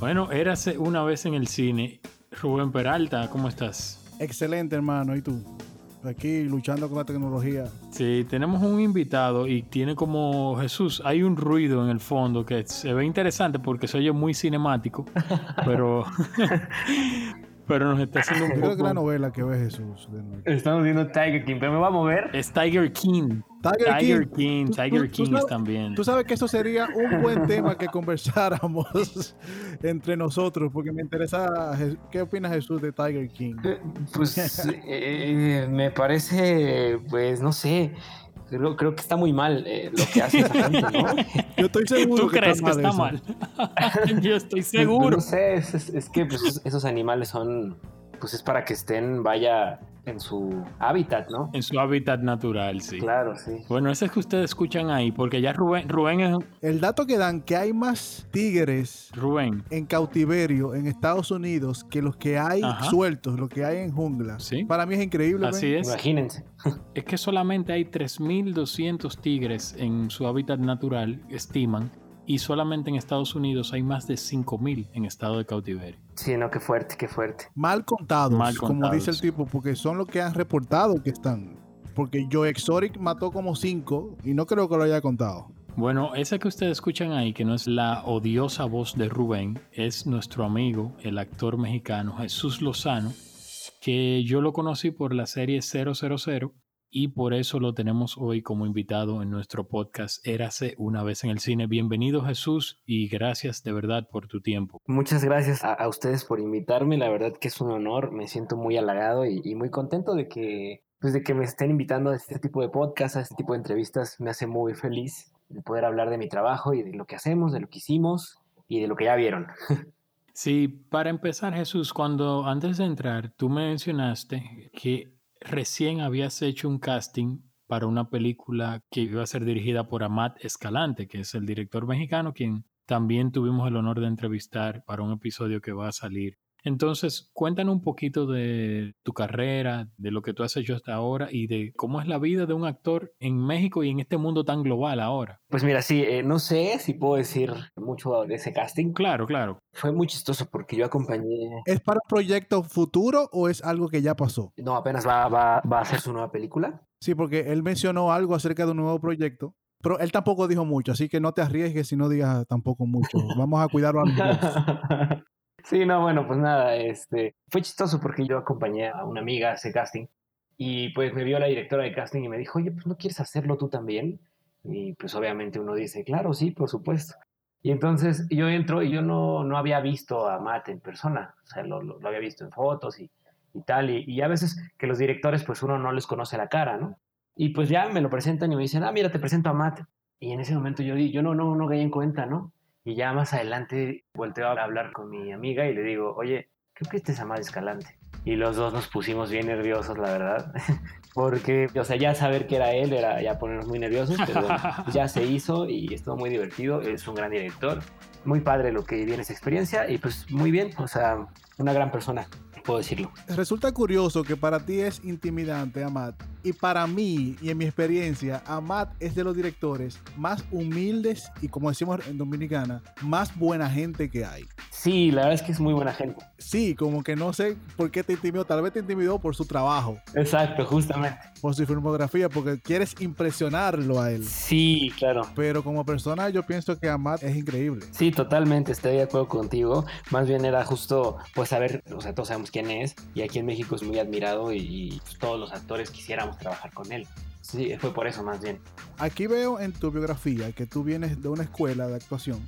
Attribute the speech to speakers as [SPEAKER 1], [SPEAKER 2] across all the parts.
[SPEAKER 1] Bueno, érase una vez en el cine. Rubén Peralta, ¿cómo estás?
[SPEAKER 2] Excelente, hermano. ¿Y tú? Aquí luchando con la tecnología.
[SPEAKER 1] Sí, tenemos un invitado y tiene como Jesús, hay un ruido en el fondo que se ve interesante porque se oye muy cinemático, pero pero nos está haciendo un
[SPEAKER 2] creo que la novela que ve Jesús. de nuevo.
[SPEAKER 3] Estamos viendo Tiger King, pero me va a mover.
[SPEAKER 1] Es Tiger King.
[SPEAKER 2] Tiger
[SPEAKER 1] Tiger
[SPEAKER 2] King.
[SPEAKER 1] King,
[SPEAKER 2] Tú-
[SPEAKER 1] Tiger
[SPEAKER 2] tú- tú
[SPEAKER 1] King
[SPEAKER 2] sabes-
[SPEAKER 1] también.
[SPEAKER 2] Tú sabes que eso sería un buen tema que conversáramos entre nosotros, porque me interesa qué opina Jesús de Tiger King.
[SPEAKER 3] Eh, Pues eh, me parece, pues no sé, creo, creo que está muy mal eh, lo que hace esa gente, ¿no?
[SPEAKER 2] Yo estoy seguro
[SPEAKER 1] ¿Tú crees que está
[SPEAKER 2] eso.
[SPEAKER 1] mal? Yo estoy
[SPEAKER 3] Pues,
[SPEAKER 1] seguro.
[SPEAKER 3] No sé, es, es- es que pues, esos animales son, pues es para que estén, vaya, en su hábitat, ¿no?
[SPEAKER 1] En su hábitat natural, sí.
[SPEAKER 3] Claro, sí.
[SPEAKER 1] Bueno, ese es que ustedes escuchan ahí, porque ya Rubén, Rubén es
[SPEAKER 2] El dato que dan que hay más tigres
[SPEAKER 1] Rubén,
[SPEAKER 2] en cautiverio en Estados Unidos que los que hay
[SPEAKER 1] Ajá.
[SPEAKER 2] sueltos, los que hay en jungla.
[SPEAKER 1] Sí.
[SPEAKER 2] Para mí es increíble.
[SPEAKER 1] así
[SPEAKER 2] ven.
[SPEAKER 1] es.
[SPEAKER 3] Imagínense.
[SPEAKER 1] Es que solamente hay 3.200 tigres en su hábitat natural, estiman, y solamente en Estados Unidos hay más de 5.000 en estado de cautiverio.
[SPEAKER 3] Sí, no, qué fuerte, qué fuerte.
[SPEAKER 2] Mal contados,
[SPEAKER 1] Mal
[SPEAKER 2] como
[SPEAKER 1] contados.
[SPEAKER 2] dice el tipo, porque son los que han reportado que están. Porque Joe Exotic mató como cinco y no creo que lo haya contado.
[SPEAKER 1] Bueno, ese que ustedes escuchan ahí, que no es la odiosa voz de Rubén, es nuestro amigo, el actor mexicano Jesús Lozano, que yo lo conocí por la serie 000 y por eso lo tenemos hoy como invitado en nuestro podcast Érase una vez en el cine. Bienvenido Jesús y gracias de verdad por tu tiempo.
[SPEAKER 3] Muchas gracias a, a ustedes por invitarme, la verdad que es un honor, me siento muy halagado y, y muy contento de que, pues de que me estén invitando a este tipo de podcast, a este tipo de entrevistas, me hace muy feliz de poder hablar de mi trabajo y de lo que hacemos, de lo que hicimos y de lo que ya vieron.
[SPEAKER 1] Sí, para empezar Jesús, cuando antes de entrar tú mencionaste que recién habías hecho un casting para una película que iba a ser dirigida por Amat Escalante, que es el director mexicano, quien también tuvimos el honor de entrevistar para un episodio que va a salir. Entonces, cuéntanos un poquito de tu carrera, de lo que tú has hecho hasta ahora y de cómo es la vida de un actor en México y en este mundo tan global ahora.
[SPEAKER 3] Pues mira, sí, eh, no sé si puedo decir mucho de ese casting.
[SPEAKER 1] Claro, claro.
[SPEAKER 3] Fue muy chistoso porque yo acompañé...
[SPEAKER 2] ¿Es para un proyecto futuro o es algo que ya pasó?
[SPEAKER 3] No, apenas va, va, va a hacer su nueva película.
[SPEAKER 2] Sí, porque él mencionó algo acerca de un nuevo proyecto, pero él tampoco dijo mucho, así que no te arriesgues si no digas tampoco mucho. Vamos a cuidarlo a los dos.
[SPEAKER 3] Sí, no, bueno, pues nada, este, fue chistoso porque yo acompañé a una amiga a casting y pues me vio la directora de casting y me dijo, oye, pues no quieres hacerlo tú también. Y pues obviamente uno dice, claro, sí, por supuesto. Y entonces yo entro y yo no, no había visto a Matt en persona, o sea, lo, lo- había visto en fotos y, y tal, y, y a veces que los directores pues uno no les conoce la cara, ¿no? Y pues ya me lo presentan y me dicen, ah, mira, te presento a Matt. Y en ese momento yo, di- yo no, no, no caí en cuenta, ¿no? Y ya más adelante volteo a hablar con mi amiga y le digo, oye, creo que este es Amad Escalante. Y los dos nos pusimos bien nerviosos, la verdad. Porque, o sea, ya saber que era él era ya ponernos muy nerviosos, pero bueno, ya se hizo y estuvo muy divertido. Es un gran director. Muy padre lo que viví en esa experiencia y pues muy bien, o sea, una gran persona, puedo decirlo.
[SPEAKER 2] Resulta curioso que para ti es intimidante, Amat. Y para mí, y en mi experiencia, Amat es de los directores más humildes y, como decimos en Dominicana, más buena gente que hay.
[SPEAKER 3] Sí, la verdad es que es muy buena gente.
[SPEAKER 2] Sí, como que no sé por qué te intimidó. Tal vez te intimidó por su trabajo,
[SPEAKER 3] Exacto, justamente.
[SPEAKER 2] por su filmografía, porque quieres impresionarlo a él.
[SPEAKER 3] Sí, claro.
[SPEAKER 2] Pero como persona, yo pienso que Amat es increíble.
[SPEAKER 3] Sí, totalmente, estoy de acuerdo contigo. Más bien era justo, pues, saber, o sea, todos sabemos quién es, y aquí en México es muy admirado y, y, todos los actores trabajar con él. Sí, fue por eso más bien.
[SPEAKER 2] Aquí veo en tu biografía que tú vienes de una escuela de actuación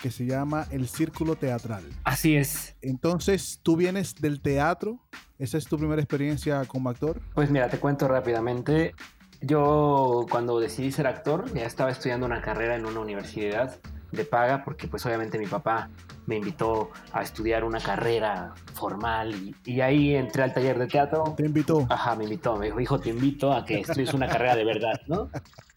[SPEAKER 2] que se llama el Círculo Teatral.
[SPEAKER 3] Así es.
[SPEAKER 2] Entonces, tú vienes del teatro. ¿Esa es tu primera experiencia como actor?
[SPEAKER 3] Pues mira, te cuento rápidamente. Yo cuando decidí ser actor, ya estaba estudiando una carrera en una universidad de paga, porque pues obviamente mi papá me invitó a estudiar una carrera formal y, y ahí entré al taller de teatro.
[SPEAKER 2] Te invitó.
[SPEAKER 3] Ajá, me invitó, me dijo, hijo, te invito a que estudies una carrera de verdad, ¿no?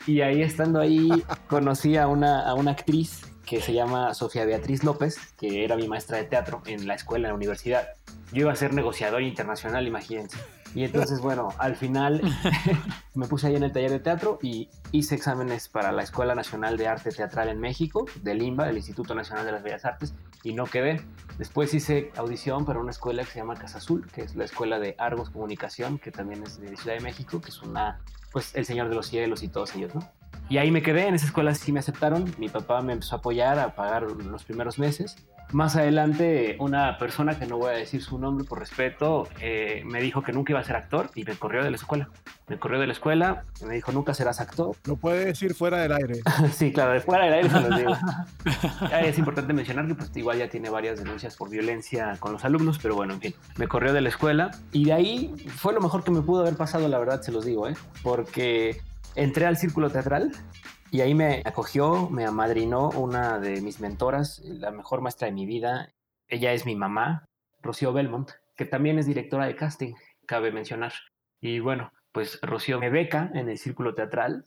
[SPEAKER 3] Y ahí estando ahí conocí a una, a una actriz que se llama Sofía Beatriz López, que era mi maestra de teatro en la escuela, en la universidad. Yo iba a ser negociador internacional, imagínense. Y entonces, bueno, al final me puse ahí en el taller de teatro y hice exámenes para la Escuela Nacional de Arte Teatral en México, del INBA, del Instituto Nacional de las Bellas Artes, y no quedé. Después hice audición para una escuela que se llama Casa Azul, que es la Escuela de Argos Comunicación, que también es de Ciudad de México, que es una, pues, el Señor de los Cielos y todos ellos, ¿no? Y ahí me quedé, en esa escuela sí me aceptaron, mi papá me empezó a apoyar a pagar los primeros meses. Más adelante, una persona que no voy a decir su nombre por respeto, eh, me dijo que nunca iba a ser actor y me corrió de la escuela. Me corrió de la escuela y me dijo, nunca serás actor.
[SPEAKER 2] Lo puede decir fuera del aire.
[SPEAKER 3] sí, claro, de fuera del aire se lo digo. es importante mencionar que pues, igual ya tiene varias denuncias por violencia con los alumnos, pero bueno, en fin, me corrió de la escuela y de ahí fue lo mejor que me pudo haber pasado, la verdad, se los digo, ¿eh? porque entré al círculo teatral y ahí me acogió, me amadrinó una de mis mentoras, la mejor maestra de mi vida. Ella es mi mamá, Rocío Belmont, que también es directora de casting, cabe mencionar. Y bueno, pues Rocío me beca en el círculo teatral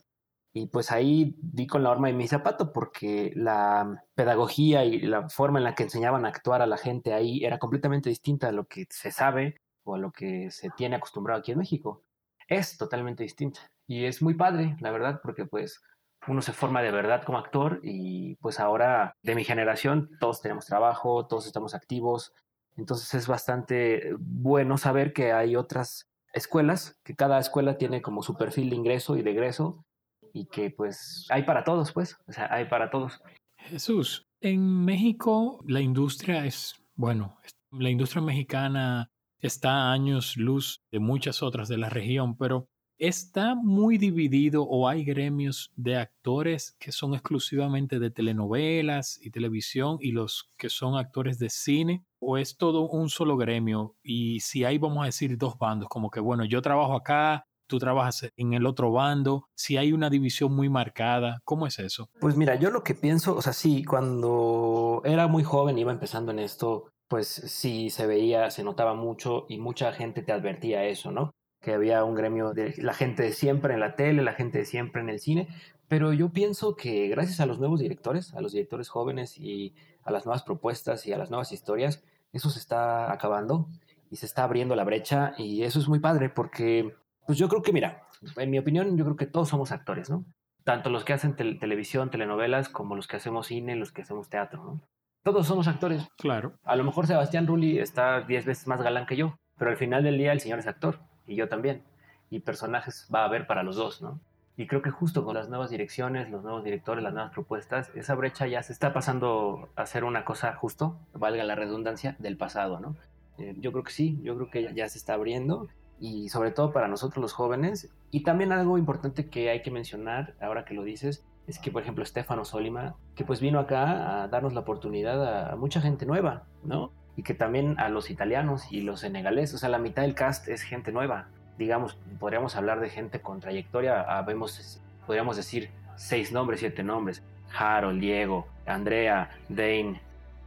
[SPEAKER 3] y pues ahí di con la horma de mi zapato porque la pedagogía y la forma en la que enseñaban a actuar a la gente ahí era completamente distinta a lo que se sabe o a lo que se tiene acostumbrado aquí en México. Es totalmente distinta y es muy padre, la verdad, porque pues uno se forma de verdad como actor y pues ahora de mi generación todos tenemos trabajo, todos estamos activos, entonces es bastante bueno saber que hay otras escuelas, que cada escuela tiene como su perfil de ingreso y de egreso y que pues hay para todos, pues, o sea, hay para todos.
[SPEAKER 1] Jesús, en México la industria es, bueno, la industria mexicana está a años luz de muchas otras de la región, pero ¿Está muy dividido o hay gremios de actores que son exclusivamente de telenovelas y televisión y los que son actores de cine? ¿O es todo un solo gremio? Y si hay, vamos a decir, dos bandos, como que, bueno, yo trabajo acá, tú trabajas en el otro bando, si hay una división muy marcada, ¿cómo es eso?
[SPEAKER 3] Pues mira, yo lo que pienso, o sea, sí, cuando era muy joven, iba empezando en esto, pues sí se veía, se notaba mucho y mucha gente te advertía eso, ¿no? Que había un gremio de la gente de siempre en la tele, la gente de siempre en el cine, pero yo pienso que gracias a los nuevos directores, a los directores jóvenes y a las nuevas propuestas y a las nuevas historias, eso se está acabando y se está abriendo la brecha y eso es muy padre porque, pues yo creo que, mira, en mi opinión, yo creo que todos somos actores, ¿no? Tanto los que hacen televisión, telenovelas, como los que hacemos cine, los que hacemos teatro, ¿no? Todos somos actores.
[SPEAKER 1] Claro.
[SPEAKER 3] A lo mejor Sebastián Rulli está diez veces más galán que yo, pero al final del día el señor es actor y yo también. Y personajes va a haber para los dos, ¿no? Y creo que justo con las nuevas direcciones, los nuevos directores, las nuevas propuestas, esa brecha ya se está pasando a ser una cosa justo, valga la redundancia, del pasado, ¿no? Eh, yo creo que sí, yo creo que ya, se está abriendo y sobre todo para nosotros los jóvenes. Y también algo importante que hay que mencionar, ahora que lo dices, es que por ejemplo Stefano Solima, que pues vino acá a darnos la oportunidad a mucha gente nueva, ¿no? Y que también a los italianos y los senegaleses, o sea, la mitad del cast es gente nueva. Digamos, podríamos hablar de gente con trayectoria, habemos, podríamos decir seis nombres, siete nombres. Harold, Diego, Andrea, Dane,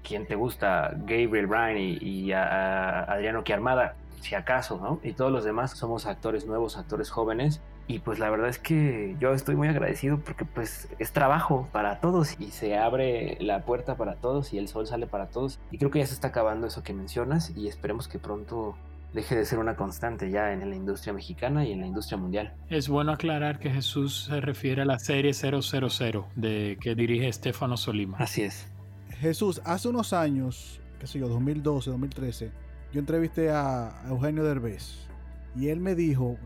[SPEAKER 3] quien te gusta, Gabriel Bryan y, Adriano Chiarmada, si acaso, ¿no? Y todos los demás somos actores nuevos, actores jóvenes y pues la verdad es que yo estoy muy agradecido porque pues es trabajo para todos y se abre la puerta para todos y el sol sale para todos. Y creo que ya se está acabando eso que mencionas y esperemos que pronto deje de ser una constante ya en la industria mexicana y en la industria mundial.
[SPEAKER 1] Es bueno aclarar que Jesús se refiere a la serie 000 de que dirige Estefano Solima.
[SPEAKER 3] Así es.
[SPEAKER 2] Jesús, hace unos años, qué sé yo, 2012, 2013, yo entrevisté a Eugenio Derbez y él me dijo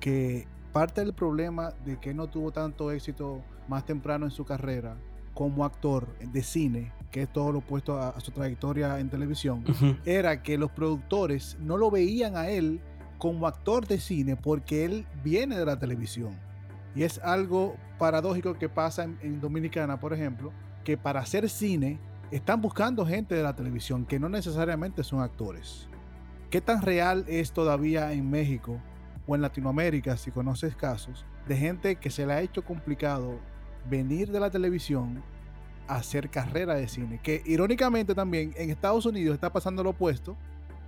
[SPEAKER 2] que parte del problema de que no tuvo tanto éxito más temprano en su carrera como actor de cine, que es todo lo opuesto a, su trayectoria en televisión, era que los productores no lo veían a él como actor de cine porque él viene de la televisión. Y es algo paradójico que pasa en, en Dominicana, por ejemplo, que para hacer cine están buscando gente de la televisión que no necesariamente son actores. ¿Qué tan real es todavía en México o en Latinoamérica, si conoces casos, de gente que se le ha hecho complicado venir de la televisión a hacer carrera de cine. Que irónicamente también en Estados Unidos está pasando lo opuesto,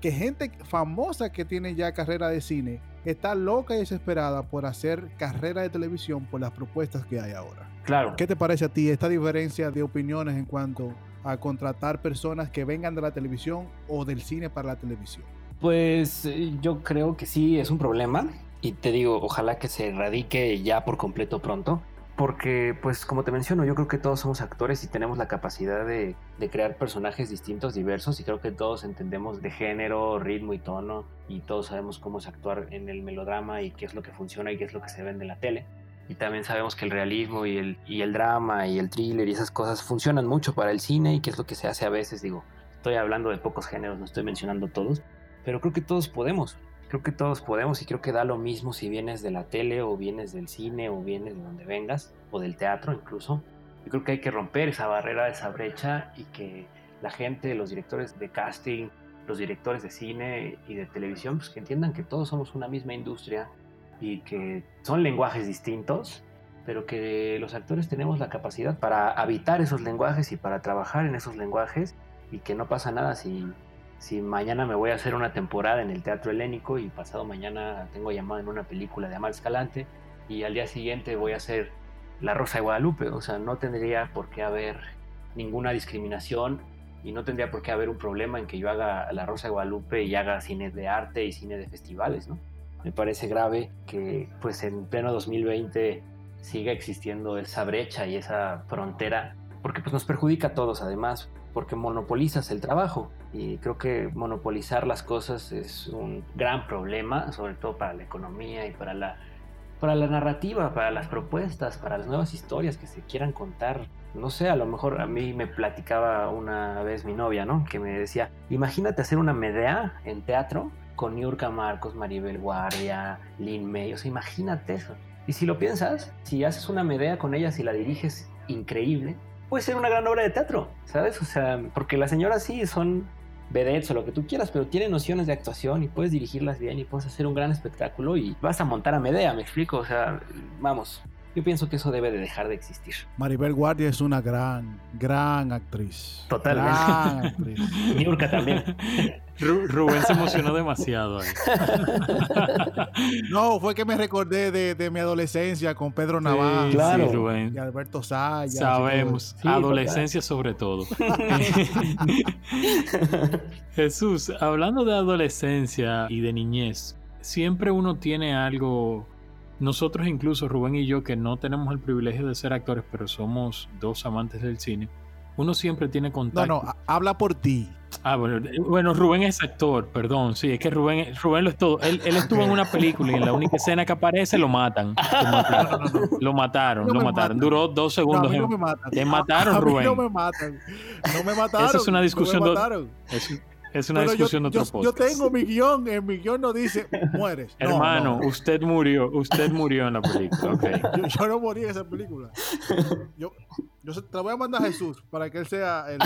[SPEAKER 2] que gente famosa que tiene ya carrera de cine está loca y desesperada por hacer carrera de televisión por las propuestas que hay ahora.
[SPEAKER 3] Claro.
[SPEAKER 2] ¿Qué te parece a ti esta diferencia de opiniones en cuanto a contratar personas que vengan de la televisión o del cine para la televisión?
[SPEAKER 3] Pues eh, yo creo que sí es un problema y te digo, ojalá que se erradique ya por completo pronto. Porque, pues, como te menciono, yo creo que todos somos actores y tenemos la capacidad de, de, crear personajes distintos, diversos, y creo que todos entendemos de género, ritmo y tono, y todos sabemos cómo es actuar en el melodrama y qué es lo que funciona y qué es lo que se ve en la tele. Y también sabemos que el realismo y el, y el drama y el thriller y esas cosas funcionan mucho para el cine y qué es lo que se hace a veces, digo, estoy hablando de pocos géneros, no estoy mencionando todos, pero creo que todos podemos. Creo que todos podemos y creo que da lo mismo si vienes de la tele o vienes del cine o vienes de donde vengas o del teatro incluso. Yo creo que hay que romper esa barrera, esa brecha y que la gente, los directores de casting, los directores de cine y de televisión, pues que entiendan que todos somos una misma industria y que son lenguajes distintos, pero que los actores tenemos la capacidad para habitar esos lenguajes y para trabajar en esos lenguajes y que no pasa nada si si mañana me voy a hacer una temporada en el Teatro Helénico y pasado mañana tengo llamado en una película de Amal Escalante y al día siguiente voy a hacer La Rosa de Guadalupe, o sea, no tendría por qué haber ninguna discriminación y no tendría por qué haber un problema en que yo haga La Rosa de Guadalupe y haga cine de arte y cine de festivales, ¿no? Me parece grave que pues en pleno 2020 siga existiendo esa brecha y esa frontera porque pues nos perjudica a todos además porque monopolizas el trabajo y creo que monopolizar las cosas es un gran problema, sobre todo para la economía y para la, para la narrativa, para las propuestas, para las nuevas historias que se quieran contar. No sé, a lo mejor a mí me platicaba una vez mi novia, ¿no? Que me decía, imagínate hacer una Medea en teatro con Niurka Marcos, Maribel Guardia, Lin May, o sea, imagínate eso. Y si lo piensas, si haces una Medea con ellas y la diriges increíble, puede ser una gran obra de teatro, ¿sabes? O sea, porque las señoras sí son vedettes o lo que tú quieras, pero tienen nociones de actuación y puedes dirigirlas bien y puedes hacer un gran espectáculo y vas a montar a Medea, me explico, o sea, vamos. Yo pienso que eso debe de dejar de existir.
[SPEAKER 2] Maribel Guardia es una gran, gran actriz.
[SPEAKER 3] Totalmente.
[SPEAKER 2] Gran actriz.
[SPEAKER 3] Niurka también.
[SPEAKER 1] Rubén se emocionó demasiado. Ahí.
[SPEAKER 2] no, fue que me recordé de, de mi adolescencia con Pedro Navarro.
[SPEAKER 1] Sí,
[SPEAKER 3] Claro.
[SPEAKER 1] sí, Rubén.
[SPEAKER 2] Y Alberto Sayas.
[SPEAKER 1] Sabemos,
[SPEAKER 3] Sí,
[SPEAKER 1] adolescencia sobre todo. Jesús, hablando de adolescencia y de niñez, siempre uno tiene algo, nosotros incluso Rubén y yo que no tenemos el privilegio de ser actores, pero somos dos amantes del cine, uno siempre tiene contacto.
[SPEAKER 2] No, no, ha- habla por ti.
[SPEAKER 1] Ah, bueno, eh, bueno, Rubén es actor, perdón, sí, es que Rubén, Rubén lo es todo. Él, él estuvo en una película y en la única escena que aparece lo matan. Lo mataron, lo mataron.
[SPEAKER 2] No
[SPEAKER 1] lo
[SPEAKER 2] me
[SPEAKER 1] mataron.
[SPEAKER 2] matan.
[SPEAKER 1] Duró dos segundos.
[SPEAKER 2] me matan.
[SPEAKER 1] Te mataron,
[SPEAKER 2] a, a mí
[SPEAKER 1] Rubén.
[SPEAKER 2] no me matan. No me mataron.
[SPEAKER 1] Esa es una discusión
[SPEAKER 2] No me.
[SPEAKER 1] Es, es una
[SPEAKER 2] Pero yo-
[SPEAKER 1] discusión de otro
[SPEAKER 2] yo,
[SPEAKER 1] podcast.
[SPEAKER 2] yo tengo mi guion. En mi guion no dice mueres. No,
[SPEAKER 1] Hermano,
[SPEAKER 2] no.
[SPEAKER 1] usted murió, usted murió en la película, ok.
[SPEAKER 2] Yo, yo no morí en esa película. Yo, yo te la voy a mandar a Jesús para que él sea el,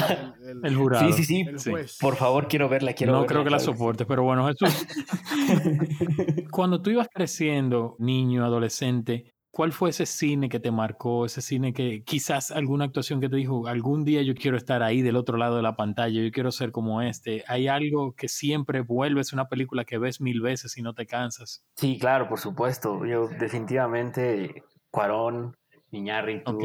[SPEAKER 2] el- el-
[SPEAKER 1] El jurado.
[SPEAKER 3] Sí, sí, sí.
[SPEAKER 2] el
[SPEAKER 1] Sí.
[SPEAKER 2] juez.
[SPEAKER 3] Por favor, quiero verla, quiero
[SPEAKER 1] no
[SPEAKER 3] verla.
[SPEAKER 1] creo que la
[SPEAKER 3] claro
[SPEAKER 1] soporte, pero bueno, Jesús. Cuando tú ibas creciendo, niño, adolescente, ¿cuál fue ese cine que te marcó? Ese cine que quizás alguna actuación que te dijo, algún día yo quiero estar ahí del otro lado de la pantalla, yo quiero ser como este. Hay algo que siempre vuelves, una película que ves mil veces y no te cansas.
[SPEAKER 3] Sí, claro, por supuesto. Yo definitivamente, Cuarón, Iñárritu,
[SPEAKER 1] Ok.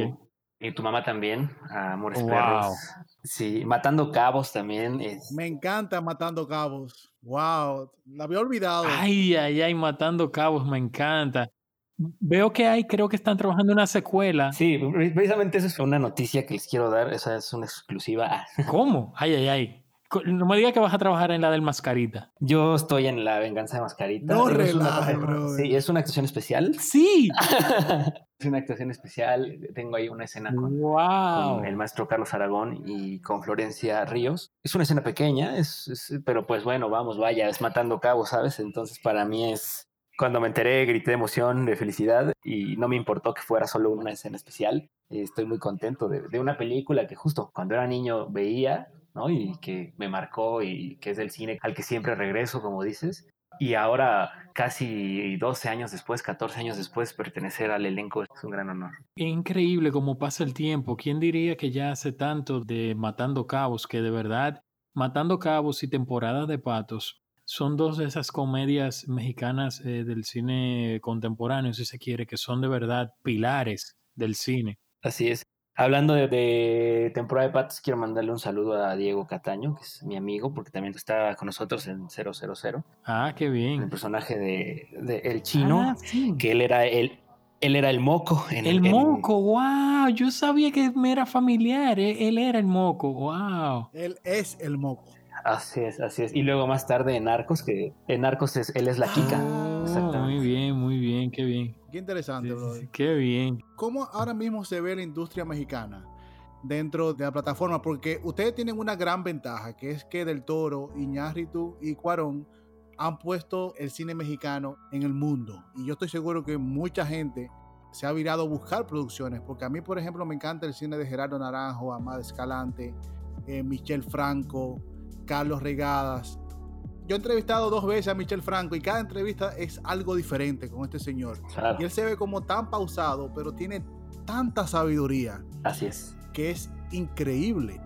[SPEAKER 3] y tu mamá también, a Amores
[SPEAKER 1] Wow.
[SPEAKER 3] Perros. Sí, Matando Cabos también. es-
[SPEAKER 2] Me encanta Matando Cabos. Wow, la había olvidado.
[SPEAKER 1] Ay, ay, ay, Matando Cabos, me encanta. Veo que hay, creo que están trabajando en una secuela.
[SPEAKER 3] Sí, pre- precisamente eso es una noticia que les quiero dar. Esa es una exclusiva.
[SPEAKER 1] ¿Cómo? Ay, ay, ay. No me digas que vas a trabajar en la del Mascarita.
[SPEAKER 3] Yo estoy en La Venganza de Mascarita.
[SPEAKER 2] No relajes, brother.
[SPEAKER 3] Sí, es una actuación especial.
[SPEAKER 1] Sí.
[SPEAKER 3] es una actuación especial. Tengo ahí una escena con,
[SPEAKER 1] Wow.
[SPEAKER 3] con el maestro Carlos Aragón y con Florencia Ríos. Es una escena pequeña, es, es- pero pues bueno, vamos, vaya, es matando cabos, ¿sabes? Entonces para mí es... Cuando me enteré, grité de emoción, de felicidad y no me importó que fuera solo una escena especial. Estoy muy contento de, de una película que justo cuando era niño veía, ¿no? Y que me marcó y que es del cine al que siempre regreso, como dices. Y ahora, casi 12 años después, 14 años después, pertenecer al elenco es un gran honor.
[SPEAKER 1] Increíble cómo pasa el tiempo. ¿Quién diría que ya hace tanto de Matando Cabos que de verdad Matando Cabos y Temporadas de Patos son dos de esas comedias mexicanas eh, del cine contemporáneo, si se quiere, que son de verdad pilares del cine.
[SPEAKER 3] Así es. Hablando de, temporada de patas, quiero mandarle un saludo a Diego Cataño, que es mi amigo, porque también está con nosotros en 000.
[SPEAKER 1] Ah, qué bien.
[SPEAKER 3] El personaje de, El Chino,
[SPEAKER 1] Ah, sí.
[SPEAKER 3] que él era el, él era el moco. En,
[SPEAKER 1] El
[SPEAKER 3] en-
[SPEAKER 1] moco, wow. Yo sabía que me era familiar. eh, Él era el moco, wow.
[SPEAKER 2] Él es el moco.
[SPEAKER 3] Así es, así es. Y luego más tarde en Narcos, que en Narcos es, él es la Kika.
[SPEAKER 2] Ah,
[SPEAKER 1] muy bien, muy bien, qué bien.
[SPEAKER 2] Qué interesante,
[SPEAKER 1] Sí, Qué bien.
[SPEAKER 2] ¿Cómo ahora mismo se ve la industria mexicana dentro de la plataforma? Porque ustedes tienen una gran ventaja, que es que Del Toro, Iñárritu y Cuarón han puesto el cine mexicano en el mundo. Y yo estoy seguro que mucha gente se ha virado a buscar producciones, porque a mí, por ejemplo, me encanta el cine de Gerardo Naranjo, Amado Escalante, eh, Michel Franco, Carlos Regadas. Yo he entrevistado dos veces a Michel Franco y cada entrevista es algo diferente con este señor.
[SPEAKER 3] Claro,
[SPEAKER 2] Y él se ve como tan pausado, pero tiene tanta sabiduría
[SPEAKER 3] así es.
[SPEAKER 2] que es increíble.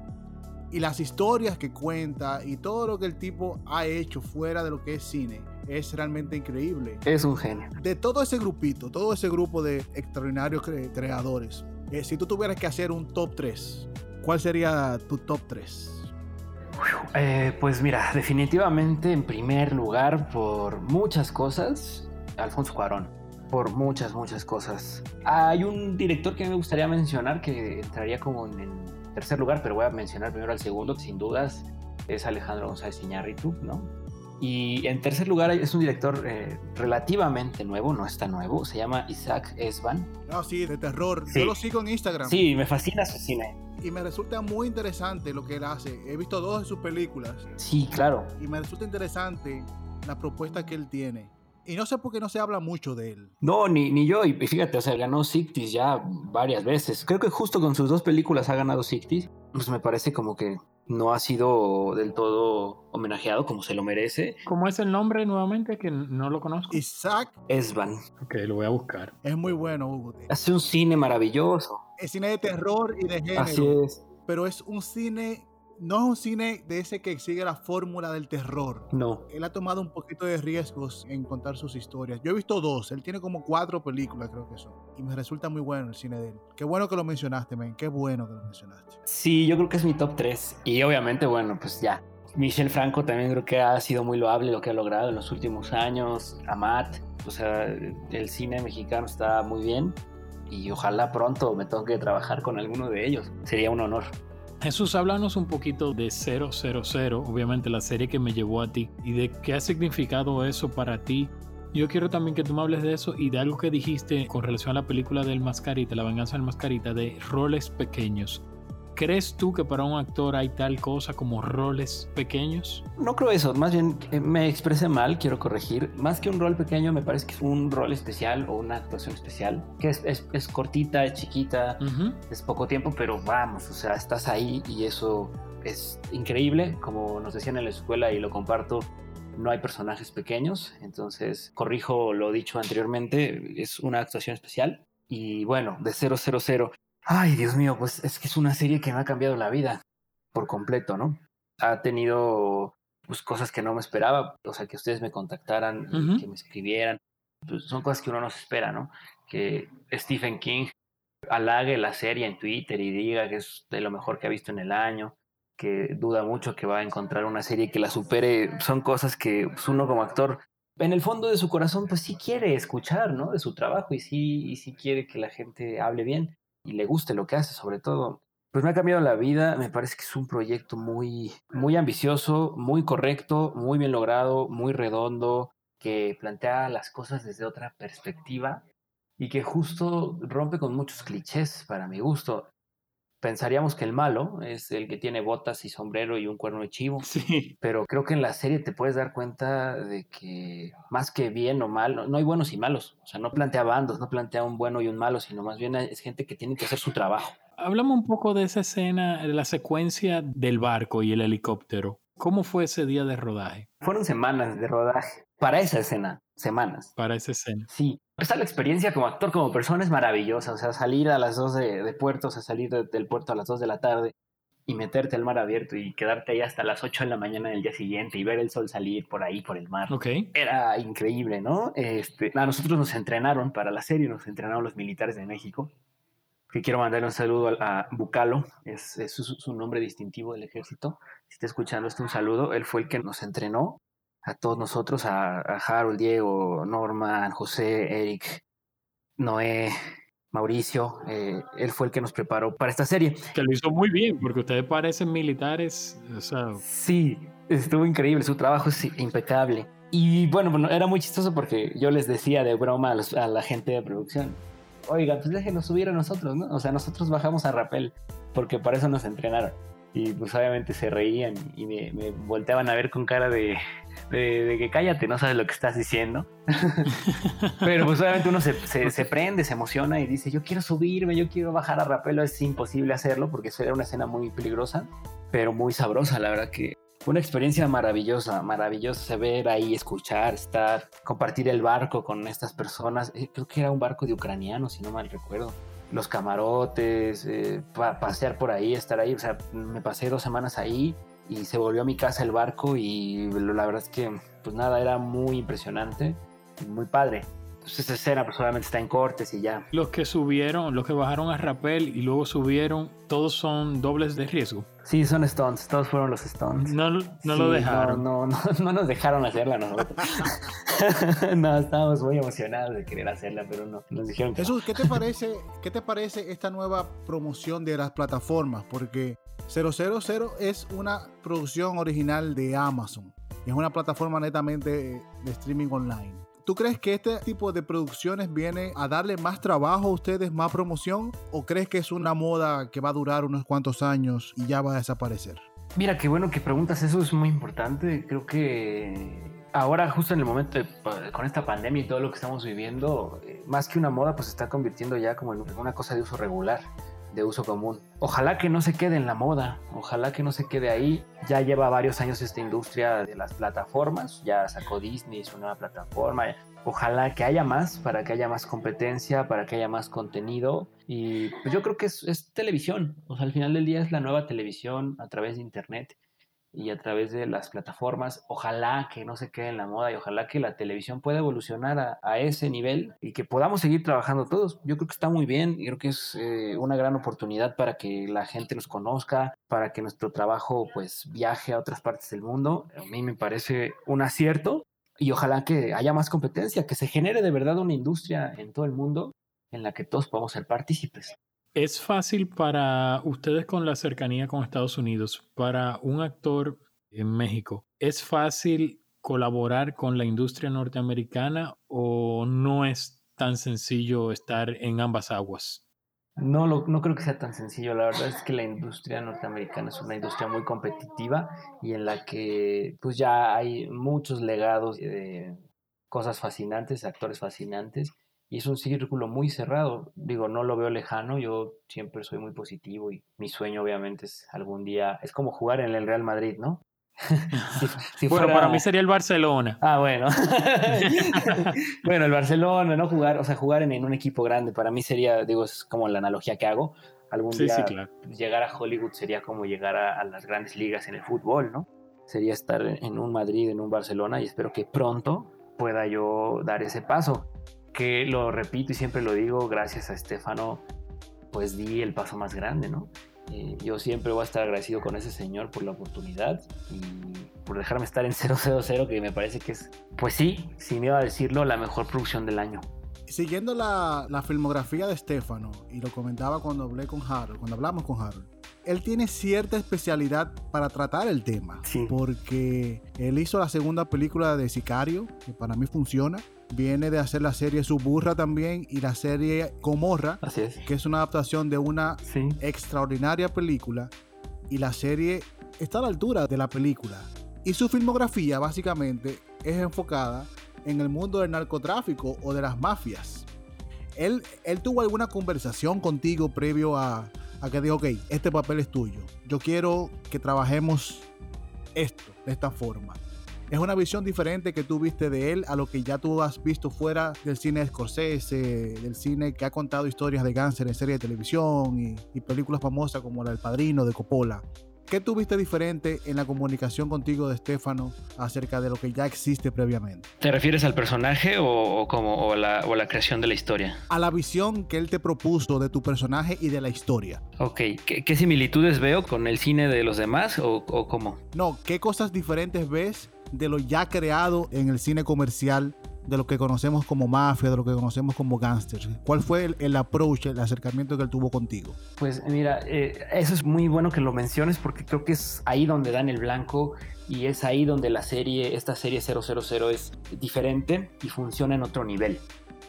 [SPEAKER 2] Y las historias que cuenta y todo lo que el tipo ha hecho fuera de lo que es cine es realmente increíble.
[SPEAKER 3] Es un genio.
[SPEAKER 2] De todo ese grupito, todo ese grupo de extraordinarios cre- creadores, eh, si tú tuvieras que hacer un top 3, ¿cuál sería tu top 3?
[SPEAKER 3] Eh, pues mira, definitivamente en primer lugar, por muchas cosas, Alfonso Cuarón. Por muchas, muchas cosas. Hay un director que me gustaría mencionar que entraría como en, tercer lugar, pero voy a mencionar primero al segundo, que sin dudas es Alejandro González Iñárritu, ¿no? Y en tercer lugar es un director eh, relativamente nuevo, no está nuevo, se llama Isaac Esban.
[SPEAKER 2] Ah, sí, de terror.
[SPEAKER 3] Sí.
[SPEAKER 2] Yo lo sigo en Instagram
[SPEAKER 3] Sí, me fascina su cine.
[SPEAKER 2] y me resulta muy interesante lo que él hace. He visto dos de sus películas
[SPEAKER 3] Sí, claro.
[SPEAKER 2] y me resulta interesante la propuesta que él tiene. Y no sé por qué no se habla mucho de él.
[SPEAKER 3] No, ni, ni yo. Y fíjate, o sea, ganó Sictis ya varias veces. Creo que justo con sus dos películas ha ganado Sictis. Pues me parece como que no ha sido del todo homenajeado como se lo merece.
[SPEAKER 1] ¿Cómo es el nombre nuevamente? Que no lo conozco.
[SPEAKER 2] Isaac
[SPEAKER 3] Esban.
[SPEAKER 1] Ok, lo voy a buscar.
[SPEAKER 2] es muy bueno, Hugo.
[SPEAKER 3] Hace un cine maravilloso.
[SPEAKER 2] Es cine de terror y de género.
[SPEAKER 3] Así es.
[SPEAKER 2] Pero es un cine, no es un cine de ese que sigue la fórmula del terror.
[SPEAKER 3] No.
[SPEAKER 2] Él ha tomado un poquito de riesgos en contar sus historias. Yo he visto dos, él tiene como cuatro películas, creo que son. Y me resulta muy bueno el cine de él. Qué bueno que lo mencionaste, men. Qué bueno que lo mencionaste.
[SPEAKER 3] Sí, yo creo que es mi top 3. Y obviamente, bueno, pues ya. Michel Franco también creo que ha sido muy loable lo que ha logrado en los últimos años. Amat. O sea, el cine mexicano está muy bien. Y ojalá pronto me toque trabajar con alguno de ellos. Sería un honor.
[SPEAKER 1] Jesús, háblanos un poquito de 000, obviamente la serie que me llevó a ti, y de qué ha significado eso para ti. Yo quiero también que tú me hables de eso y de algo que dijiste con relación a la película del Mascarita, La venganza del Mascarita, de roles pequeños. ¿Crees tú que para un actor hay tal cosa como roles pequeños?
[SPEAKER 3] No creo eso, más bien eh, me expresé mal, quiero corregir. Más que un rol pequeño, me parece que es un rol especial o una actuación especial, que es, es- es cortita, es chiquita, es poco tiempo, pero vamos, o sea, estás ahí y eso es increíble. Como nos decían en la escuela y lo comparto, no hay personajes pequeños, entonces corrijo lo dicho anteriormente, es una actuación especial. Y bueno, de 000, ay Dios mío, pues es que es una serie que me ha cambiado la vida por completo, ¿no? Ha tenido pues, cosas que no me esperaba, o sea, que ustedes me contactaran,
[SPEAKER 1] Ujú.
[SPEAKER 3] que me escribieran, pues, son cosas que uno no se espera, ¿no? Que Stephen King halague la serie en Twitter y diga que es de lo mejor que ha visto en el año, que duda mucho que va a encontrar una serie que la supere, son cosas que pues, uno como actor, en el fondo de su corazón, pues sí quiere escuchar, ¿no? De su trabajo y sí, y sí quiere que la gente hable bien y le guste lo que hace, sobre todo. Pues me ha cambiado la vida, me parece que es un proyecto muy, muy ambicioso, muy correcto, muy bien logrado, muy redondo, que plantea las cosas desde otra perspectiva y que justo rompe con muchos clichés para mi gusto. Pensaríamos que el malo es el que tiene botas y sombrero y un cuerno de chivo,
[SPEAKER 1] Sí.
[SPEAKER 3] pero creo que en la serie te puedes dar cuenta de que más que bien o mal, no, no hay buenos y malos. O sea, no plantea bandos, no plantea un bueno y un malo, sino más bien es gente que tiene que hacer su trabajo.
[SPEAKER 1] Hablamos un poco de esa escena, de la secuencia del barco y el helicóptero. ¿Cómo fue ese día de rodaje
[SPEAKER 3] Fueron semanas de rodaje para esa escena, semanas.
[SPEAKER 1] para esa escena?
[SPEAKER 3] Sí, esta la experiencia como actor, como persona es maravillosa. O sea, salir a las 2 de, de puerto, o sea, salir de- del puerto a las 2 de la tarde y meterte al mar abierto y quedarte ahí hasta las 8 de la mañana del día siguiente y ver el sol salir por ahí, por el mar.
[SPEAKER 1] Ok.
[SPEAKER 3] Era increíble, ¿no? Este, a nosotros nos entrenaron para la serie, nos entrenaron los militares de México. Que quiero mandarle un saludo a, Bucalo, es, es su, nombre distintivo del ejército. Si está escuchando esto, un saludo. Él fue el que nos entrenó a todos nosotros, a, a Harold, Diego, Norman, José, Eric, Noé, Mauricio, eh, él fue el que nos preparó para esta serie.
[SPEAKER 1] Que lo hizo muy bien, porque ustedes parecen militares.
[SPEAKER 3] Sí, estuvo increíble, su trabajo es impecable. Y bueno, bueno, era muy chistoso porque yo les decía de broma a, la gente de producción, oiga, pues déjenos subir a nosotros, ¿no? O sea, nosotros bajamos a rapel, porque para eso nos entrenaron. Y pues obviamente se reían y me, me volteaban a ver con cara de, de, que cállate, no sabes lo que estás diciendo. Pero pues obviamente uno se, se, prende, se emociona y dice, yo quiero subirme, yo quiero bajar a rapelo. Es imposible hacerlo porque eso era una escena muy peligrosa, pero muy sabrosa, la verdad que una experiencia maravillosa, maravillosa ver ahí, escuchar, estar, compartir el barco con estas personas. Eh, creo que era un barco de ucranianos, si no mal recuerdo. Los camarotes, eh, pasear por ahí, estar ahí. O sea, me pasé dos semanas ahí y se volvió a mi casa el barco y la verdad es que pues nada, era muy impresionante, muy padre. Entonces esa escena pues obviamente está en cortes y ya.
[SPEAKER 1] Los que subieron, los que bajaron a rappel y luego subieron, todos son dobles de riesgo.
[SPEAKER 3] Sí, son stones, todos fueron los stones.
[SPEAKER 1] No, no lo dejaron.
[SPEAKER 3] No, no, no, nos dejaron hacerla nosotros. no, estábamos muy emocionados de querer hacerla, pero no, nos dijeron
[SPEAKER 2] que Jesús, ¿qué te parece, qué te parece esta nueva promoción de las plataformas? Porque 000 es una producción original de Amazon. Es una plataforma netamente de streaming online. ¿Tú crees que este tipo de producciones viene a darle más trabajo a ustedes, más promoción? ¿O crees que es una moda que va a durar unos cuantos años y ya va a desaparecer?
[SPEAKER 3] Mira, qué bueno que preguntas eso, es muy importante. Creo que ahora, justo en el momento con esta pandemia y todo lo que estamos viviendo, eh, más que una moda, pues se está convirtiendo ya como en una cosa de uso regular de uso común. Ojalá que no se quede en la moda, ojalá que no se quede ahí. Ya lleva varios años esta industria de las plataformas, ya sacó Disney su nueva plataforma. Ojalá que haya más, para que haya más competencia, para que haya más contenido. Y pues yo creo que es, es televisión, o sea, al final del día es la nueva televisión a través de Internet y a través de las plataformas. Ojalá que no se quede en la moda y ojalá que la televisión pueda evolucionar a, ese nivel y que podamos seguir trabajando todos. Yo creo que está muy bien, y creo que es eh, una gran oportunidad para que la gente nos conozca, para que nuestro trabajo pues viaje a otras partes del mundo. A mí me parece un acierto y ojalá que haya más competencia, que se genere de verdad una industria en todo el mundo en la que todos podamos ser partícipes.
[SPEAKER 1] ¿Es fácil para ustedes con la cercanía con Estados Unidos, para un actor en México, es fácil colaborar con la industria norteamericana o no es tan sencillo estar en ambas aguas?
[SPEAKER 3] No, no creo que sea tan sencillo. La verdad es que la industria norteamericana es una industria muy competitiva y en la que pues ya hay muchos legados de cosas fascinantes, actores fascinantes y es un círculo muy cerrado. Digo, no lo veo lejano, yo siempre soy muy positivo y mi sueño obviamente es algún día, es como jugar en el Real Madrid, ¿no?
[SPEAKER 1] bueno, para mí sería el Barcelona.
[SPEAKER 3] Ah, bueno. bueno, el Barcelona, no jugar, o sea, jugar en, un equipo grande, para mí sería, digo, es como la analogía que hago. Algún día llegar a Hollywood sería como llegar a, a las grandes ligas en el fútbol, ¿no? Sería estar en un Madrid, en un Barcelona y espero que pronto pueda yo dar ese paso que lo repito y siempre lo digo, gracias a Estefano, pues di el paso más grande, ¿no? Eh, yo siempre voy a estar agradecido con ese señor por la oportunidad y por dejarme estar en 000, que me parece que es, pues sí, si me iba a decirlo, la mejor producción del año.
[SPEAKER 2] Siguiendo la, la filmografía de Estefano, y lo comentaba cuando hablé con Harold, cuando hablamos con Harold, él tiene cierta especialidad para tratar el tema.
[SPEAKER 3] Sí.
[SPEAKER 2] Porque él hizo la segunda película de Sicario, que para mí funciona viene de hacer la serie Suburra también y la serie Comorra, que es una adaptación de una extraordinaria película y la serie está a la altura de la película. Y su filmografía básicamente es enfocada en el mundo del narcotráfico o de las mafias. Él, él tuvo alguna conversación contigo previo a, a que diga, ok, este papel es tuyo. Yo quiero que trabajemos esto de esta forma es una visión diferente que tú viste de él a lo que ya tú has visto fuera del cine de Scorsese, del cine que ha contado historias de cáncer en series de televisión y, películas famosas como La del Padrino de Coppola. ¿qué tuviste diferente en la comunicación contigo de Estefano acerca de lo que ya existe previamente?
[SPEAKER 3] ¿Te refieres al personaje o, como, o la, o, la, creación de la historia?
[SPEAKER 2] A la visión que él te propuso de tu personaje y de la historia.
[SPEAKER 3] Ok, ¿qué, similitudes veo con el cine de los demás o, o cómo?
[SPEAKER 2] No, ¿qué cosas diferentes ves de lo ya creado en el cine comercial de lo que conocemos como mafia, de lo que conocemos como gangsters? ¿Cuál fue el, approach, el acercamiento que él tuvo contigo?
[SPEAKER 3] Pues mira, eh, eso es muy bueno que lo menciones porque creo que es ahí donde dan el blanco y es ahí donde la serie, esta serie 000 es diferente y funciona en otro nivel.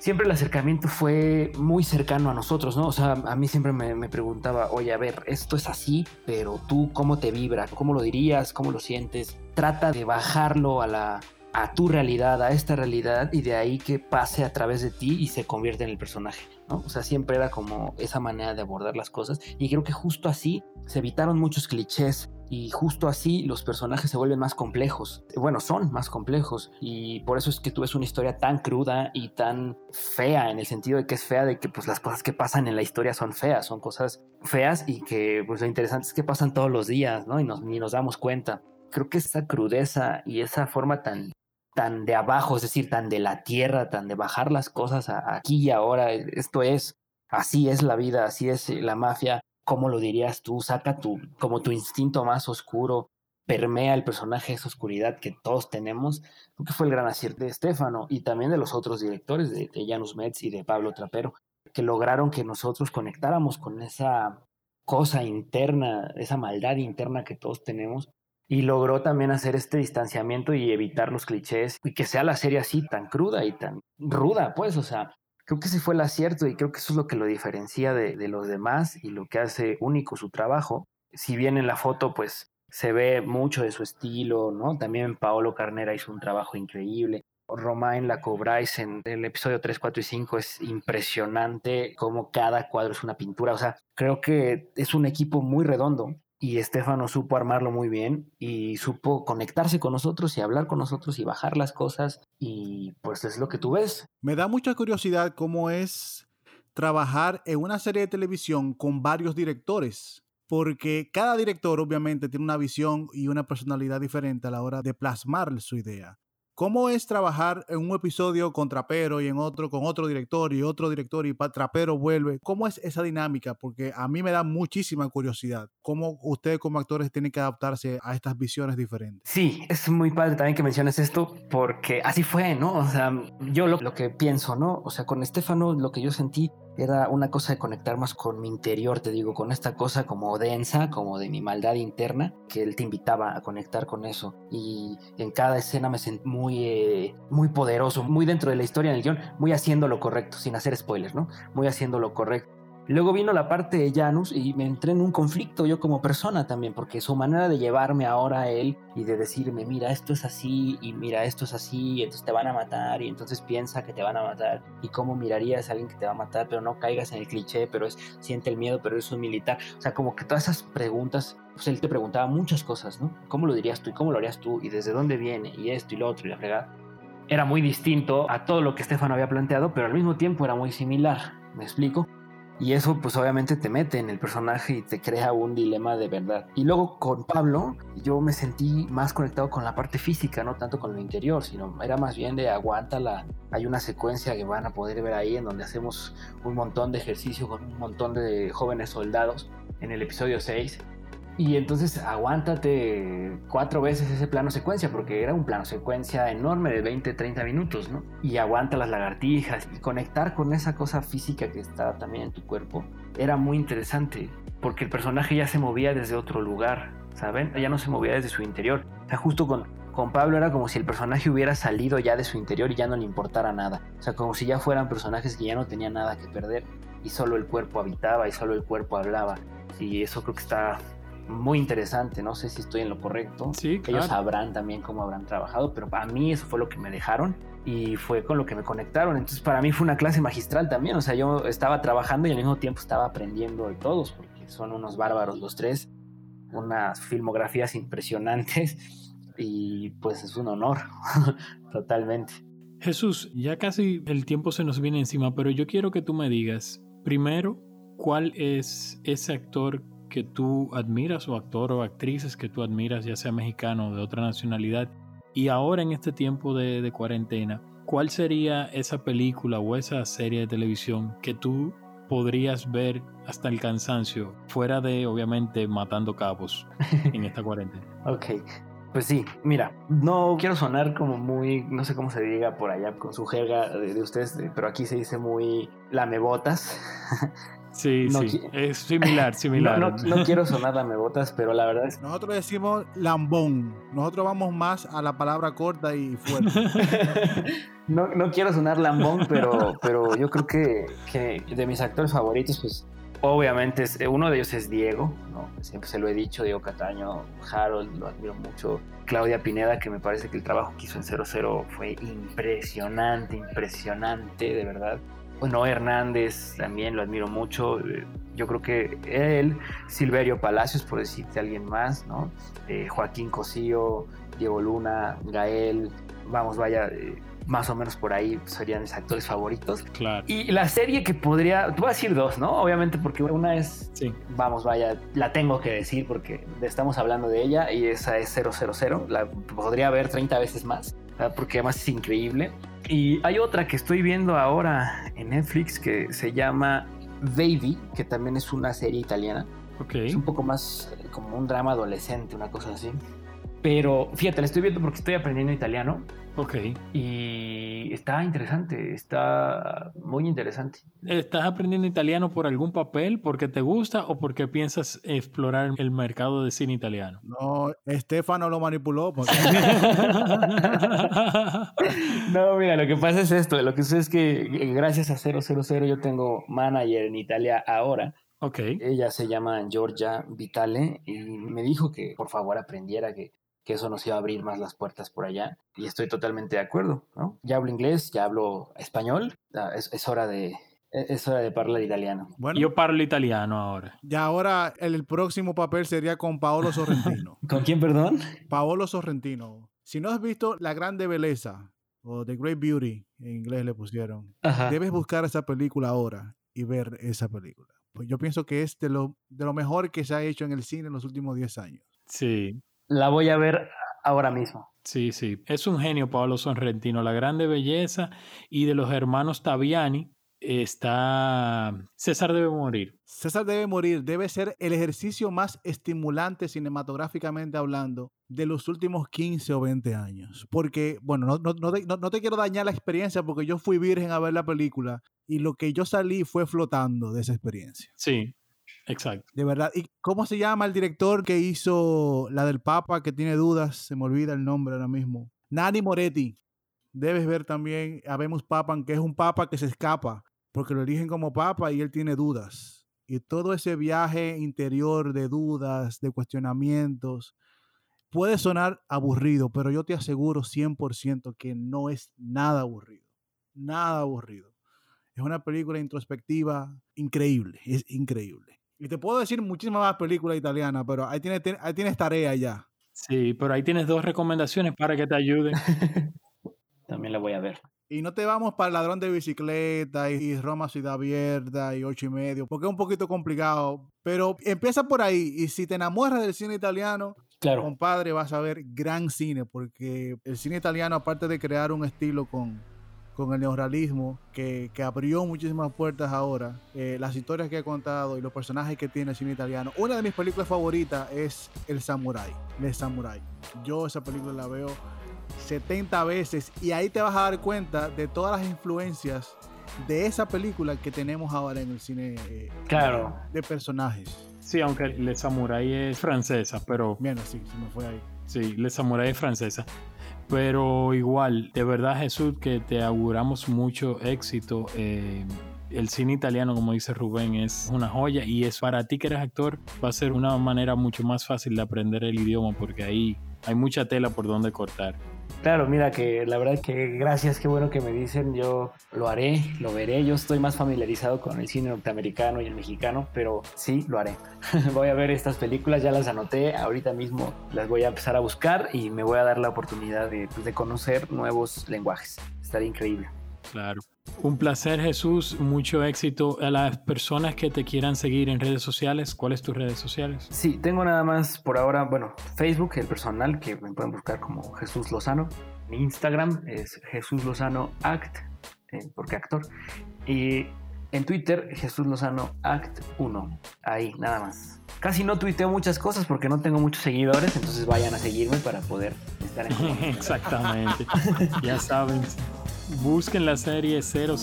[SPEAKER 3] Siempre el acercamiento fue muy cercano a nosotros, ¿no? O sea, a mí siempre me, preguntaba, oye, a ver, esto es así, pero tú, ¿cómo te vibra? ¿Cómo lo dirías? ¿Cómo lo sientes? Trata de bajarlo a la, a tu realidad, a esta realidad, y de ahí que pase a través de ti y se convierte en el personaje, ¿no? O sea, siempre era como esa manera de abordar las cosas, y creo que justo así se evitaron muchos clichés, y justo así los personajes se vuelven más complejos. Bueno, son más complejos, y por eso es que tú ves una historia tan cruda y tan fea, en el sentido de que es fea, de que pues las cosas que pasan en la historia son feas, son cosas feas, y que pues lo interesante es que pasan todos los días, ¿no? Y nos, ni nos damos cuenta creo que esa crudeza y esa forma tan tan de abajo, es decir, tan de la tierra, tan de bajar las cosas aquí y ahora. Esto es, así es la vida, así es la mafia. ¿Cómo lo dirías tú? Saca tu, como tu instinto más oscuro, permea el personaje esa oscuridad que todos tenemos. Que fue el gran acierto de Estefano y también de los otros directores, de, de Janus Metz y de Pablo Trapero, que lograron que nosotros conectáramos con esa cosa interna, esa maldad interna que todos tenemos y logró también hacer este distanciamiento y evitar los clichés y que sea la serie así tan cruda y tan ruda, pues, o sea, creo que ese fue el acierto y creo que eso es lo que lo diferencia de, los demás y lo que hace único su trabajo. Si bien en la foto, pues, se ve mucho de su estilo, ¿no? También Paolo Carnera hizo un trabajo increíble. Romain Lacobrais en el episodio 3, 4 y 5 es impresionante como cada cuadro es una pintura. O sea, creo que es un equipo muy redondo y Estefano supo armarlo muy bien y supo conectarse con nosotros y hablar con nosotros y bajar las cosas y pues es lo que tú ves.
[SPEAKER 2] Me da mucha curiosidad cómo es trabajar en una serie de televisión con varios directores, porque cada director obviamente tiene una visión y una personalidad diferente a la hora de plasmar su idea. ¿Cómo es trabajar en un episodio con Trapero y en otro con otro director y otro director y Trapero vuelve? ¿Cómo es esa dinámica? Porque a mí me da muchísima curiosidad. ¿Cómo ustedes como actores tienen que adaptarse a estas visiones diferentes?
[SPEAKER 3] Sí, es muy padre también que menciones esto porque así fue, ¿no? O sea, yo lo, lo que pienso, ¿no? O sea, con Estefano lo que yo sentí era una cosa de conectar más con mi interior, te digo, con esta cosa como densa, como de mi maldad interna, que él te invitaba a conectar con eso. Y en cada escena me sentí muy, eh, muy poderoso, muy dentro de la historia en el guion, muy haciendo lo correcto, sin hacer spoilers, ¿no? Muy haciendo lo correcto. Luego vino la parte de Janus y me entré en un conflicto yo como persona también, porque su manera de llevarme ahora a él y de decirme, mira, esto es así y mira, esto es así, y entonces te van a matar y entonces piensa que te van a matar y cómo mirarías a alguien que te va a matar, pero no caigas en el cliché, pero es siente el miedo, pero es un militar. O sea, como que todas esas preguntas, pues él te preguntaba muchas cosas, ¿no? ¿Cómo lo dirías tú y cómo lo harías tú y desde dónde viene y esto y lo otro y la fregada? Era muy distinto a todo lo que Estefano había planteado, pero al mismo tiempo era muy similar. ¿Me explico? Y eso pues obviamente te mete en el personaje y te crea un dilema de verdad. Y luego con Pablo yo me sentí más conectado con la parte física, no tanto con lo interior, sino era más bien de aguántala. Hay una secuencia que van a poder ver ahí en donde hacemos un montón de ejercicio con un montón de jóvenes soldados en el episodio 6 y entonces aguántate cuatro veces ese plano secuencia, porque era un plano secuencia enorme de 20, 30 minutos, ¿no? Y aguanta las lagartijas y conectar con esa cosa física que está también en tu cuerpo era muy interesante, porque el personaje ya se movía desde otro lugar, ¿saben? Ya no se movía desde su interior. O sea, justo con, con Pablo era como si el personaje hubiera salido ya de su interior y ya no le importara nada. O sea, como si ya fueran personajes que ya no tenían nada que perder y solo el cuerpo habitaba y solo el cuerpo hablaba. Y eso creo que está muy interesante. No sé si estoy en lo correcto.
[SPEAKER 1] Sí,
[SPEAKER 3] Ellos sabrán también cómo habrán trabajado, pero para mí eso fue lo que me dejaron y fue con lo que me conectaron. Entonces para mí fue una clase magistral también. O sea, yo estaba trabajando y al mismo tiempo estaba aprendiendo de todos, porque son unos bárbaros los tres, unas filmografías impresionantes y pues es un honor, totalmente.
[SPEAKER 1] Jesús, ya casi el tiempo se nos viene encima, pero yo quiero que tú me digas, primero, ¿cuál es ese actor que tú admiras o actor o actrices que tú admiras, ya sea mexicano o de otra nacionalidad, y ahora en este tiempo de, de cuarentena, ¿cuál sería esa película o esa serie de televisión que tú podrías ver hasta el cansancio, fuera de obviamente matando cabos en esta cuarentena?
[SPEAKER 3] ok, pues sí, mira, no quiero sonar como muy, no sé cómo se diga por allá con su jerga de, ustedes, pero aquí se dice muy lamebotas.
[SPEAKER 1] Sí, sí, es similar, similar.
[SPEAKER 3] No, no, quiero sonar lamebotas, pero la verdad es...
[SPEAKER 2] Nosotros decimos lambón, nosotros vamos más a la palabra corta y fuerte.
[SPEAKER 3] no, no quiero sonar lambón, pero, pero yo creo que, que de mis actores favoritos, pues Obviamente, eh, uno de ellos es Diego, ¿no? siempre se lo he dicho, Diego Cataño, Harold, lo admiro mucho. Claudia Pineda, que me parece que el trabajo que hizo en 00 fue impresionante, impresionante, de verdad. Bueno, Hernández también lo admiro mucho. Eh, yo creo que él, Silverio Palacios, por decirte alguien más, ¿no? Eh, Joaquín Cosío, Diego Luna, Gael, vamos, vaya, más o menos por ahí serían mis actores favoritos.
[SPEAKER 1] Claro.
[SPEAKER 3] Y la serie que podría, te voy a decir dos, ¿no? Obviamente porque una es,
[SPEAKER 1] sí.
[SPEAKER 3] vamos, vaya, la tengo que decir porque estamos hablando de ella y esa es 000, la podría ver 30 veces más, porque además es increíble. Y hay otra que estoy viendo ahora en Netflix que se llama Baby, que también es una serie italiana.
[SPEAKER 1] Okay.
[SPEAKER 3] Es un poco más eh, como un drama adolescente, una cosa así. Pero fíjate, la estoy viendo porque estoy aprendiendo italiano
[SPEAKER 1] Ok.
[SPEAKER 3] Y está interesante, está muy interesante.
[SPEAKER 1] ¿Estás aprendiendo italiano por algún papel, porque te gusta o porque piensas explorar el mercado de cine italiano?
[SPEAKER 2] No, Estefano lo manipuló.
[SPEAKER 3] no, mira, lo que pasa es esto. Lo que sucede es que gracias a 000 yo tengo manager en Italia ahora.
[SPEAKER 1] Ok.
[SPEAKER 3] Ella se llama Giorgia Vitale y me dijo que por favor aprendiera que que eso nos iba a abrir más las puertas por allá. Y estoy totalmente de acuerdo, ¿no? Ya hablo inglés, ya hablo español, es, hora de... Es hora de hablar italiano.
[SPEAKER 1] Bueno, yo parlo italiano ahora.
[SPEAKER 2] Y ahora el, próximo papel sería con Paolo Sorrentino.
[SPEAKER 3] ¿Con quién, perdón?
[SPEAKER 2] Paolo Sorrentino. Si no has visto La Grande Belleza o The Great Beauty, en inglés le pusieron, debes buscar esa película ahora y ver esa película. Pues yo pienso que es de lo, de lo mejor que se ha hecho en el cine en los últimos 10 años.
[SPEAKER 1] Sí,
[SPEAKER 3] la voy a ver ahora mismo.
[SPEAKER 1] Sí, sí. Es un genio Pablo Sorrentino. La grande belleza y de los hermanos Taviani está... César debe morir.
[SPEAKER 2] César debe morir. Debe ser el ejercicio más estimulante cinematográficamente hablando de los últimos 15 o 20 años. Porque, bueno, no, no, no, no te quiero dañar la experiencia porque yo fui virgen a ver la película y lo que yo salí fue flotando de esa experiencia.
[SPEAKER 1] Sí, Exacto.
[SPEAKER 2] De verdad. ¿Y cómo se llama el director que hizo la del Papa, que tiene dudas? Se me olvida el nombre ahora mismo. Nani Moretti. Debes ver también Habemos Papa, que es un Papa que se escapa, porque lo eligen como Papa y él tiene dudas. Y todo ese viaje interior de dudas, de cuestionamientos, puede sonar aburrido, pero yo te aseguro 100% que no es nada aburrido. Nada aburrido. Es una película introspectiva increíble, es increíble. Y te puedo decir muchísimas más películas italianas, pero ahí tienes, ahí tienes tarea ya.
[SPEAKER 1] Sí, pero ahí tienes dos recomendaciones para que te ayuden.
[SPEAKER 3] También la voy a ver.
[SPEAKER 2] Y no te vamos para el ladrón de bicicleta y Roma Ciudad Abierta y ocho y medio, porque es un poquito complicado. Pero empieza por ahí. Y si te enamoras del cine italiano,
[SPEAKER 3] claro.
[SPEAKER 2] compadre, vas a ver gran cine, porque el cine italiano, aparte de crear un estilo con, con el neorrealismo que, que abrió muchísimas puertas ahora, eh, las historias que he contado y los personajes que tiene el cine italiano. Una de mis películas favoritas es El Samurai, El Samurai. Yo esa película la veo 70 veces y ahí te vas a dar cuenta de todas las influencias de esa película que tenemos ahora en el cine
[SPEAKER 3] eh, claro.
[SPEAKER 2] de personajes.
[SPEAKER 1] Sí, aunque Le Samurai es francesa, pero...
[SPEAKER 2] Bien, sí, se me fue ahí.
[SPEAKER 1] Sí, Le Samurai es francesa. Pero igual, de verdad Jesús, que te auguramos mucho éxito. Eh, el cine italiano, como dice Rubén, es una joya y es para ti que eres actor, va a ser una manera mucho más fácil de aprender el idioma porque ahí hay mucha tela por donde cortar.
[SPEAKER 3] Claro, mira que la verdad que gracias, qué bueno que me dicen, yo lo haré, lo veré, yo estoy más familiarizado con el cine norteamericano y el mexicano, pero sí, lo haré. voy a ver estas películas, ya las anoté, ahorita mismo las voy a empezar a buscar y me voy a dar la oportunidad de, pues, de conocer nuevos lenguajes. Estaría increíble.
[SPEAKER 1] Claro. Un placer, Jesús. Mucho éxito. A las personas que te quieran seguir en redes sociales, ¿cuáles tus redes sociales?
[SPEAKER 3] Sí, tengo nada más por ahora, bueno, Facebook, el personal, que me pueden buscar como Jesús Lozano. Mi Instagram es Jesús Lozano Act, eh, porque actor. Y en Twitter, Jesús Lozano Act 1. Ahí, nada más. Casi no tuiteo muchas cosas porque no tengo muchos seguidores, entonces vayan a seguirme para poder estar en
[SPEAKER 1] Exactamente. ya saben. Busquen la serie 000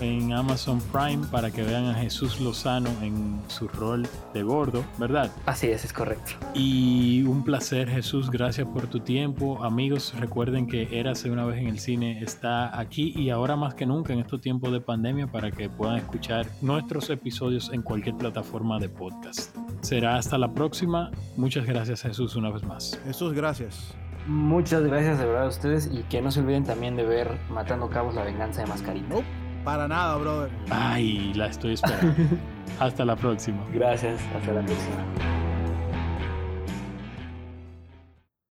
[SPEAKER 1] en Amazon Prime para que vean a Jesús Lozano en su rol de gordo, ¿verdad?
[SPEAKER 3] Así es, es correcto.
[SPEAKER 1] Y un placer, Jesús. Gracias por tu tiempo. Amigos, recuerden que Érase una vez en el cine está aquí y ahora más que nunca en estos tiempos de pandemia para que puedan escuchar nuestros episodios en cualquier plataforma de podcast. Será hasta la próxima. Muchas gracias, Jesús, una vez más.
[SPEAKER 2] Jesús, gracias.
[SPEAKER 3] Muchas gracias de verdad a ustedes y que no se olviden también de ver Matando Cabos la venganza de Mascarita.
[SPEAKER 2] No, para nada, brother.
[SPEAKER 1] Ay, la estoy esperando. hasta la próxima.
[SPEAKER 3] Gracias, hasta la próxima.